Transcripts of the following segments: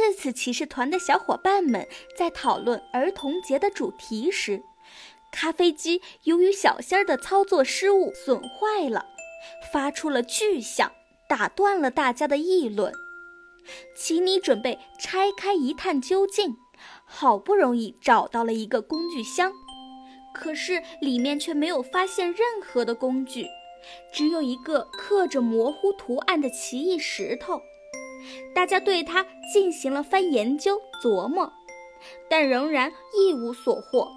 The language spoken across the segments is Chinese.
这次骑士团的小伙伴们在讨论儿童节的主题时，咖啡机由于小仙儿的操作失误损坏了，发出了巨响，打断了大家的议论。奇尼准备拆开一探究竟，好不容易找到了一个工具箱，可是里面却没有发现任何的工具，只有一个刻着模糊图案的奇异石头。大家对它进行了番研究琢磨，但仍然一无所获。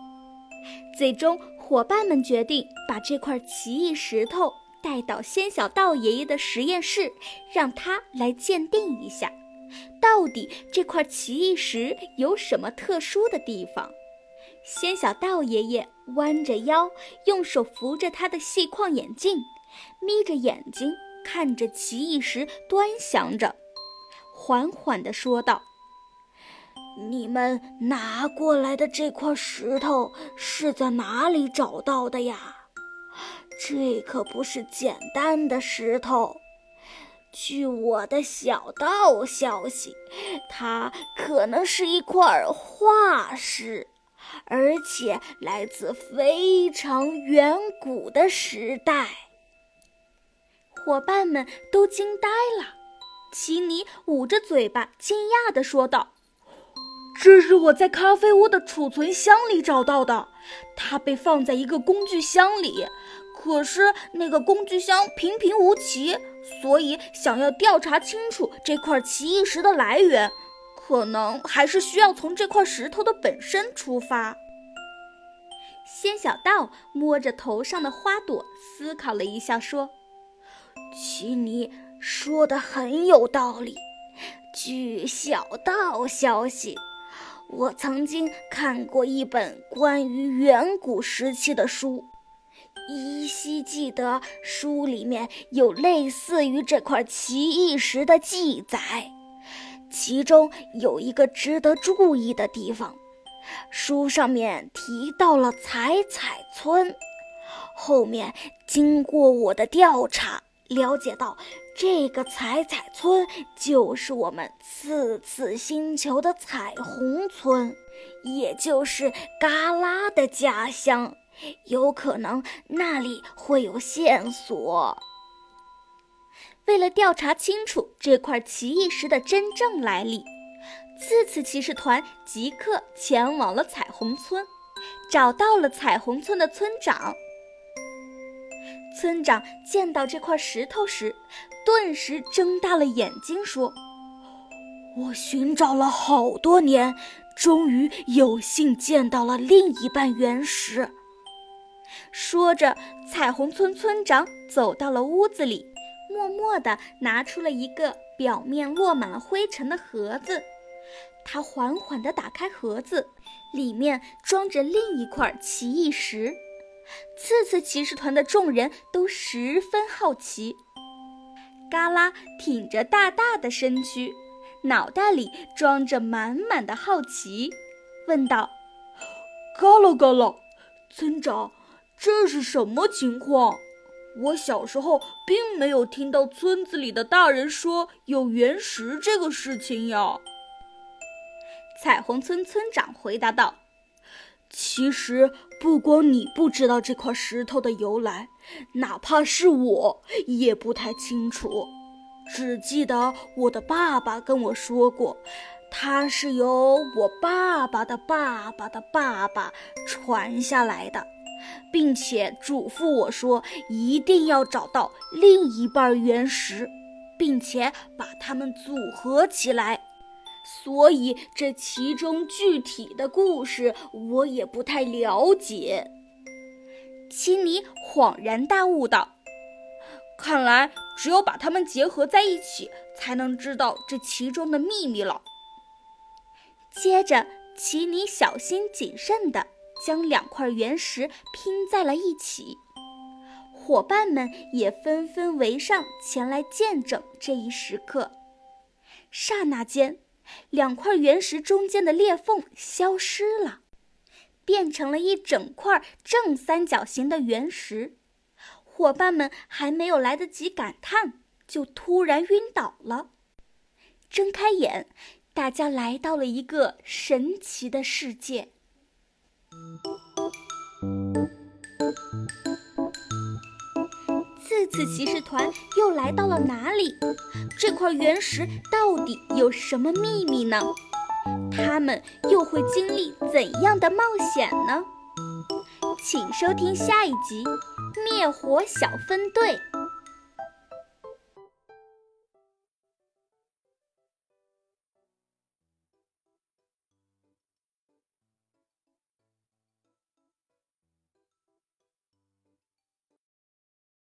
最终，伙伴们决定把这块奇异石头带到仙小道爷爷的实验室，让他来鉴定一下，到底这块奇异石有什么特殊的地方。仙小道爷爷弯着腰，用手扶着他的细框眼镜，眯着眼睛看着奇异石，端详着。缓缓地说道：“你们拿过来的这块石头是在哪里找到的呀？这可不是简单的石头。据我的小道消息，它可能是一块化石，而且来自非常远古的时代。”伙伴们都惊呆了。奇尼捂着嘴巴，惊讶地说道：“这是我在咖啡屋的储存箱里找到的，它被放在一个工具箱里。可是那个工具箱平平无奇，所以想要调查清楚这块奇异石的来源，可能还是需要从这块石头的本身出发。”仙小道摸着头上的花朵，思考了一下，说：“奇尼。”说的很有道理。据小道消息，我曾经看过一本关于远古时期的书，依稀记得书里面有类似于这块奇异石的记载。其中有一个值得注意的地方，书上面提到了彩彩村。后面经过我的调查，了解到。这个彩彩村就是我们次次星球的彩虹村，也就是嘎拉的家乡，有可能那里会有线索。为了调查清楚这块奇异石的真正来历，次次骑士团即刻前往了彩虹村，找到了彩虹村的村长。村长见到这块石头时，顿时睁大了眼睛，说：“我寻找了好多年，终于有幸见到了另一半原石。”说着，彩虹村村长走到了屋子里，默默地拿出了一个表面落满了灰尘的盒子。他缓缓地打开盒子，里面装着另一块奇异石。次次骑士团的众人都十分好奇。嘎拉挺着大大的身躯，脑袋里装着满满的好奇，问道：“嘎啦嘎啦，村长，这是什么情况？我小时候并没有听到村子里的大人说有原石这个事情呀。”彩虹村村长回答道。其实不光你不知道这块石头的由来，哪怕是我也不太清楚。只记得我的爸爸跟我说过，它是由我爸爸的爸爸的爸爸传下来的，并且嘱咐我说一定要找到另一半原石，并且把它们组合起来。所以，这其中具体的故事我也不太了解。奇尼恍然大悟道：“看来只有把它们结合在一起，才能知道这其中的秘密了。”接着，奇尼小心谨慎地将两块原石拼在了一起，伙伴们也纷纷围上前来见证这一时刻。刹那间。两块原石中间的裂缝消失了，变成了一整块正三角形的原石。伙伴们还没有来得及感叹，就突然晕倒了。睁开眼，大家来到了一个神奇的世界。这次骑士团又来到了哪里？这块原石到底有什么秘密呢？他们又会经历怎样的冒险呢？请收听下一集《灭火小分队》。